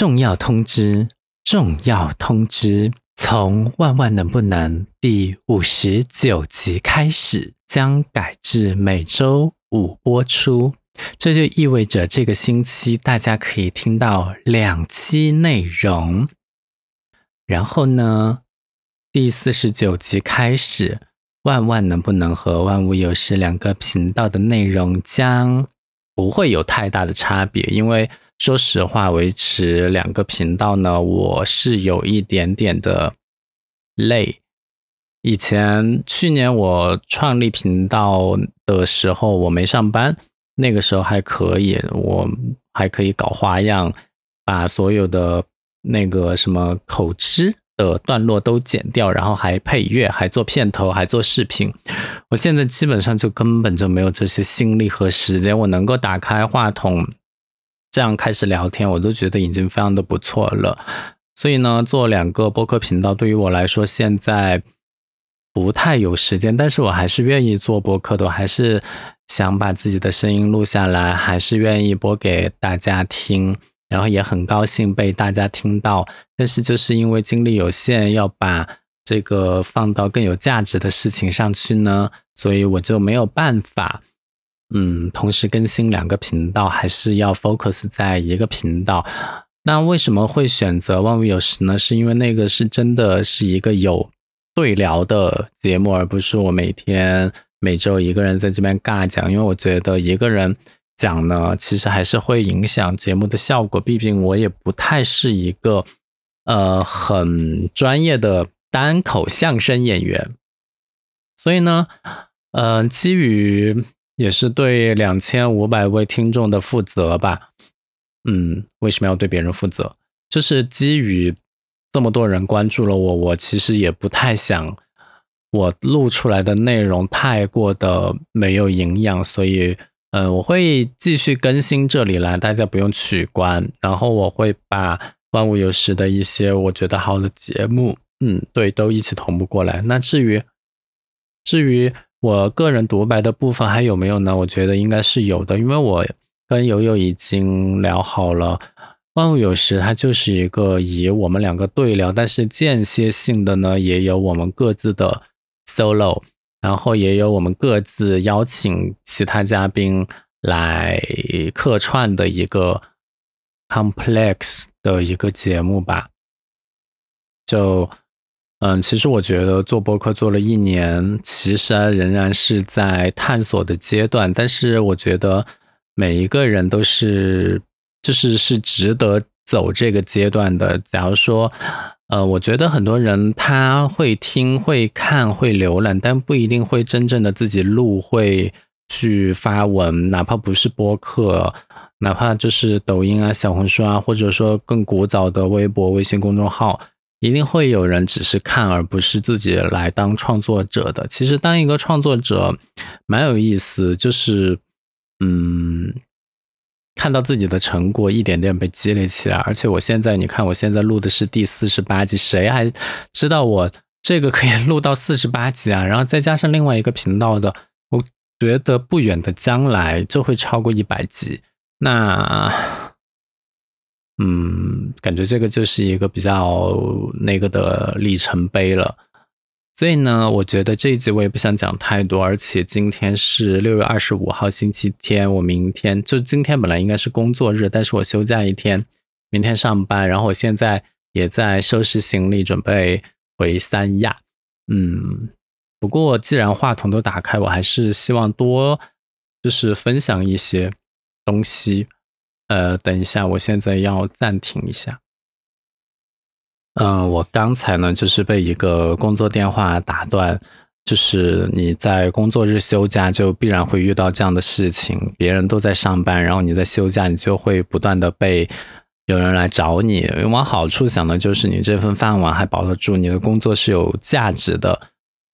重要通知！重要通知！从《万万能不能》第五十九集开始，将改至每周五播出。这就意味着这个星期大家可以听到两期内容。然后呢，第四十九集开始，《万万能不能》和《万物有时》两个频道的内容将不会有太大的差别，因为。说实话，维持两个频道呢，我是有一点点的累。以前去年我创立频道的时候，我没上班，那个时候还可以，我还可以搞花样，把所有的那个什么口吃的段落都剪掉，然后还配乐，还做片头，还做视频。我现在基本上就根本就没有这些心力和时间，我能够打开话筒。这样开始聊天，我都觉得已经非常的不错了。所以呢，做两个播客频道对于我来说现在不太有时间，但是我还是愿意做播客的，还是想把自己的声音录下来，还是愿意播给大家听，然后也很高兴被大家听到。但是就是因为精力有限，要把这个放到更有价值的事情上去呢，所以我就没有办法。嗯，同时更新两个频道，还是要 focus 在一个频道。那为什么会选择万物有时呢？是因为那个是真的是一个有对聊的节目，而不是我每天每周一个人在这边尬讲。因为我觉得一个人讲呢，其实还是会影响节目的效果。毕竟我也不太是一个呃很专业的单口相声演员，所以呢，嗯，基于。也是对两千五百位听众的负责吧，嗯，为什么要对别人负责？就是基于这么多人关注了我，我其实也不太想我录出来的内容太过的没有营养，所以，嗯，我会继续更新这里来，大家不用取关。然后我会把万物有时的一些我觉得好的节目，嗯，对，都一起同步过来。那至于，至于。我个人独白的部分还有没有呢？我觉得应该是有的，因为我跟友友已经聊好了。万物有时，它就是一个以我们两个对聊，但是间歇性的呢，也有我们各自的 solo，然后也有我们各自邀请其他嘉宾来客串的一个 complex 的一个节目吧，就。嗯，其实我觉得做播客做了一年，其实仍然是在探索的阶段。但是我觉得每一个人都是，就是是值得走这个阶段的。假如说，呃，我觉得很多人他会听、会看、会浏览，但不一定会真正的自己录、会去发文，哪怕不是播客，哪怕就是抖音啊、小红书啊，或者说更古早的微博、微信公众号。一定会有人只是看，而不是自己来当创作者的。其实当一个创作者蛮有意思，就是嗯，看到自己的成果一点点被积累起来。而且我现在，你看，我现在录的是第四十八集，谁还知道我这个可以录到四十八集啊？然后再加上另外一个频道的，我觉得不远的将来就会超过一百集。那。嗯，感觉这个就是一个比较那个的里程碑了。所以呢，我觉得这一集我也不想讲太多。而且今天是六月二十五号星期天，我明天就今天本来应该是工作日，但是我休假一天，明天上班。然后我现在也在收拾行李，准备回三亚。嗯，不过既然话筒都打开，我还是希望多就是分享一些东西。呃，等一下，我现在要暂停一下。嗯，我刚才呢，就是被一个工作电话打断。就是你在工作日休假，就必然会遇到这样的事情。别人都在上班，然后你在休假，你就会不断的被有人来找你。往好处想的就是你这份饭碗还保得住，你的工作是有价值的。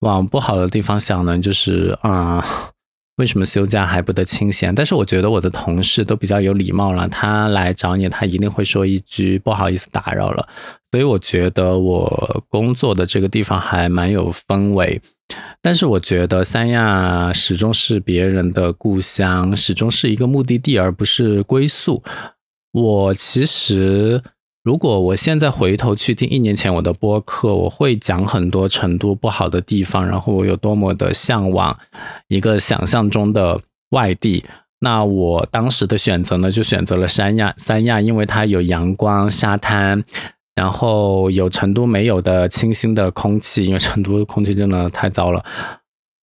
往不好的地方想呢，就是啊。为什么休假还不得清闲？但是我觉得我的同事都比较有礼貌了，他来找你，他一定会说一句不好意思打扰了。所以我觉得我工作的这个地方还蛮有氛围。但是我觉得三亚始终是别人的故乡，始终是一个目的地而不是归宿。我其实如果我现在回头去听一年前我的播客，我会讲很多成都不好的地方，然后我有多么的向往一个想象中的外地。那我当时的选择呢，就选择了三亚。三亚因为它有阳光、沙滩，然后有成都没有的清新的空气，因为成都空气真的太糟了。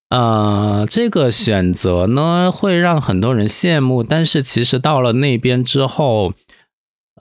呃，这个选择呢会让很多人羡慕，但是其实到了那边之后，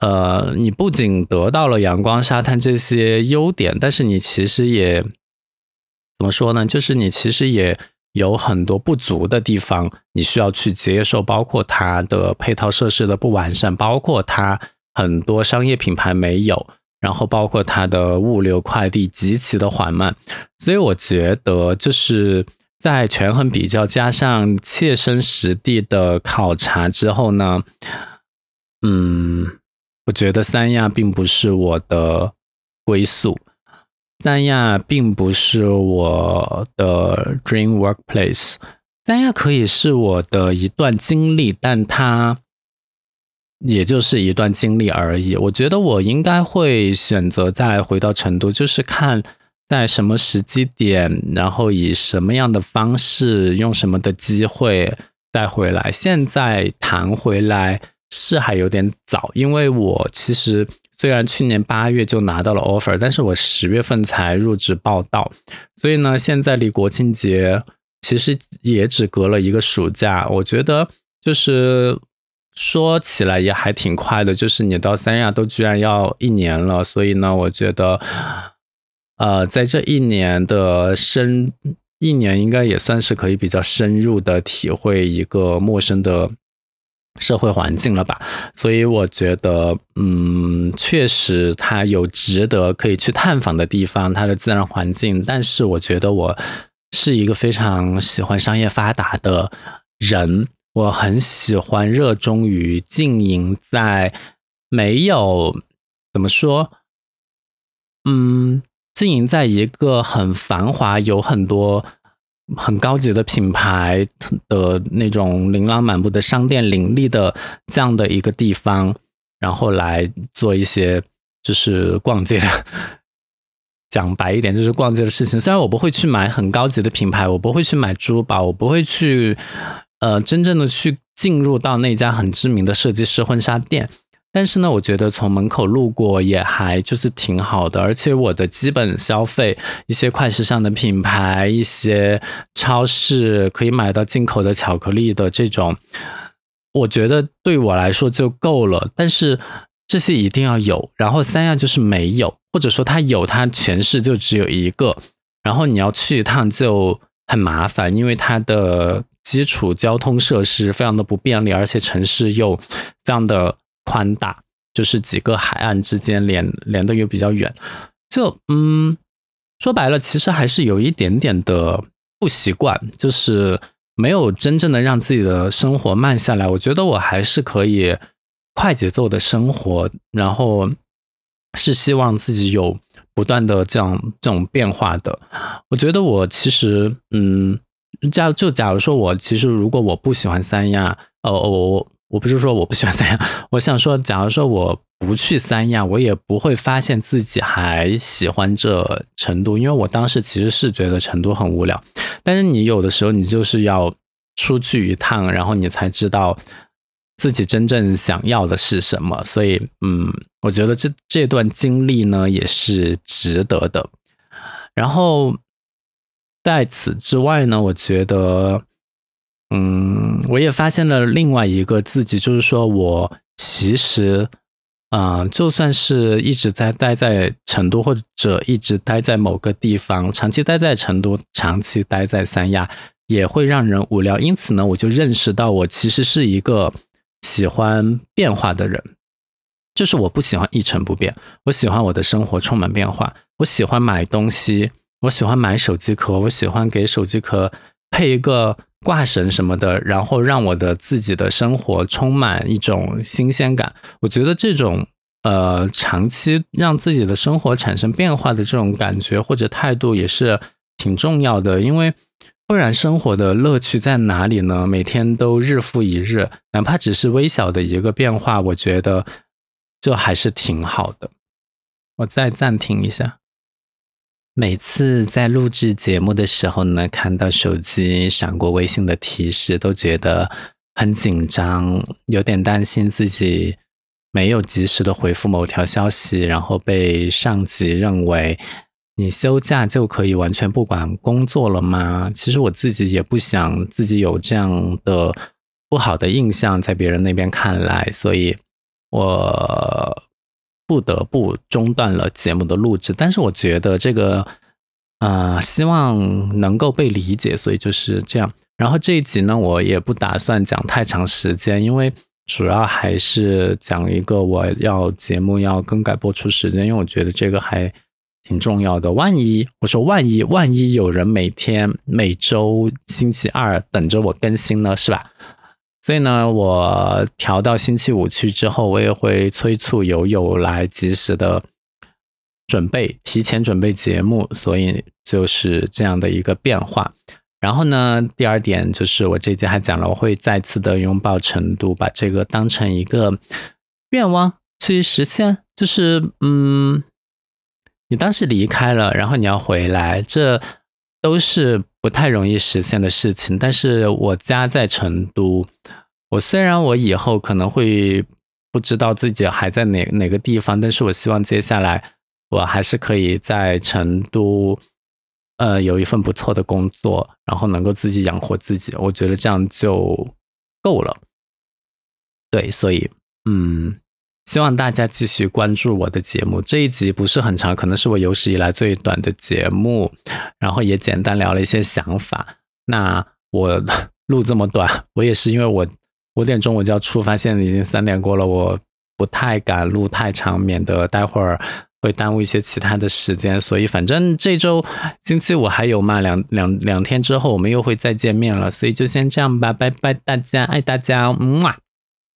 呃，你不仅得到了阳光、沙滩这些优点，但是你其实也怎么说呢？就是你其实也有很多不足的地方，你需要去接受，包括它的配套设施的不完善，包括它很多商业品牌没有，然后包括它的物流快递极其的缓慢，所以我觉得就是。在权衡比较加上切身实地的考察之后呢，嗯，我觉得三亚并不是我的归宿，三亚并不是我的 dream workplace，三亚可以是我的一段经历，但它也就是一段经历而已。我觉得我应该会选择再回到成都，就是看。在什么时机点，然后以什么样的方式，用什么的机会再回来？现在谈回来是还有点早，因为我其实虽然去年八月就拿到了 offer，但是我十月份才入职报道，所以呢，现在离国庆节其实也只隔了一个暑假。我觉得就是说起来也还挺快的，就是你到三亚都居然要一年了，所以呢，我觉得。呃，在这一年的深一年，应该也算是可以比较深入的体会一个陌生的社会环境了吧。所以我觉得，嗯，确实它有值得可以去探访的地方，它的自然环境。但是我觉得我是一个非常喜欢商业发达的人，我很喜欢热衷于经营在没有怎么说，嗯。经营在一个很繁华、有很多很高级的品牌的那种琳琅满目的商店林立的这样的一个地方，然后来做一些就是逛街的，讲白一点就是逛街的事情。虽然我不会去买很高级的品牌，我不会去买珠宝，我不会去呃真正的去进入到那家很知名的设计师婚纱店。但是呢，我觉得从门口路过也还就是挺好的，而且我的基本消费，一些快时尚的品牌，一些超市可以买到进口的巧克力的这种，我觉得对我来说就够了。但是这些一定要有，然后三亚就是没有，或者说它有，它全市就只有一个，然后你要去一趟就很麻烦，因为它的基础交通设施非常的不便利，而且城市又非常的。宽大就是几个海岸之间连连的又比较远，就嗯说白了，其实还是有一点点的不习惯，就是没有真正的让自己的生活慢下来。我觉得我还是可以快节奏的生活，然后是希望自己有不断的这样这种变化的。我觉得我其实嗯，假就假如说我其实如果我不喜欢三亚，哦我。我我不是说我不喜欢三亚，我想说，假如说我不去三亚，我也不会发现自己还喜欢这成都，因为我当时其实是觉得成都很无聊。但是你有的时候你就是要出去一趟，然后你才知道自己真正想要的是什么。所以，嗯，我觉得这这段经历呢也是值得的。然后在此之外呢，我觉得。嗯，我也发现了另外一个自己，就是说我其实，啊，就算是一直在待在成都，或者一直待在某个地方，长期待在成都，长期待在三亚，也会让人无聊。因此呢，我就认识到我其实是一个喜欢变化的人，就是我不喜欢一成不变，我喜欢我的生活充满变化。我喜欢买东西，我喜欢买手机壳，我喜欢给手机壳配一个。挂绳什么的，然后让我的自己的生活充满一种新鲜感。我觉得这种呃长期让自己的生活产生变化的这种感觉或者态度也是挺重要的，因为不然生活的乐趣在哪里呢？每天都日复一日，哪怕只是微小的一个变化，我觉得就还是挺好的。我再暂停一下。每次在录制节目的时候呢，看到手机闪过微信的提示，都觉得很紧张，有点担心自己没有及时的回复某条消息，然后被上级认为你休假就可以完全不管工作了吗？其实我自己也不想自己有这样的不好的印象在别人那边看来，所以我。不得不中断了节目的录制，但是我觉得这个，呃，希望能够被理解，所以就是这样。然后这一集呢，我也不打算讲太长时间，因为主要还是讲一个我要节目要更改播出时间，因为我觉得这个还挺重要的。万一我说万一万一有人每天每周星期二等着我更新呢，是吧？所以呢，我调到星期五去之后，我也会催促友友来及时的准备，提前准备节目。所以就是这样的一个变化。然后呢，第二点就是我这节还讲了，我会再次的拥抱成都，把这个当成一个愿望去实现。就是嗯，你当时离开了，然后你要回来，这都是。不太容易实现的事情，但是我家在成都。我虽然我以后可能会不知道自己还在哪哪个地方，但是我希望接下来我还是可以在成都，呃，有一份不错的工作，然后能够自己养活自己。我觉得这样就够了。对，所以，嗯。希望大家继续关注我的节目。这一集不是很长，可能是我有史以来最短的节目，然后也简单聊了一些想法。那我 录这么短，我也是因为我五点钟我就要出发，现在已经三点过了，我不太敢录太长，免得待会儿会耽误一些其他的时间。所以反正这周星期五还有嘛，两两两天之后我们又会再见面了，所以就先这样吧，拜拜大家，爱大家，嗯啊。